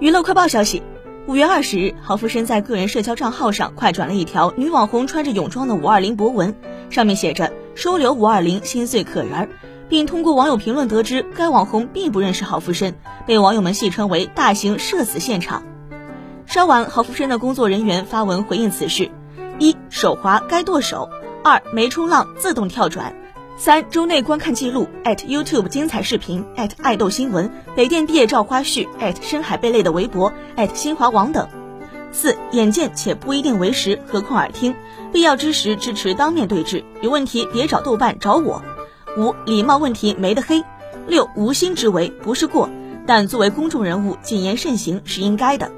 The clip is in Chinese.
娱乐快报消息，五月二十日，郝福生在个人社交账号上快转了一条女网红穿着泳装的五二零博文，上面写着“收留五二零，心碎可人儿”，并通过网友评论得知，该网红并不认识郝福生，被网友们戏称为“大型社死现场”。稍晚，郝福生的工作人员发文回应此事：一手滑该剁手；二没冲浪自动跳转。三周内观看记录 @YouTube 精彩视频爱豆新闻北电毕业照花絮深海贝类的微博新华网等。四眼见且不一定为实，何况耳听，必要之时支持当面对质，有问题别找豆瓣找我。五礼貌问题没得黑。六无心之为不是过，但作为公众人物谨言慎行是应该的。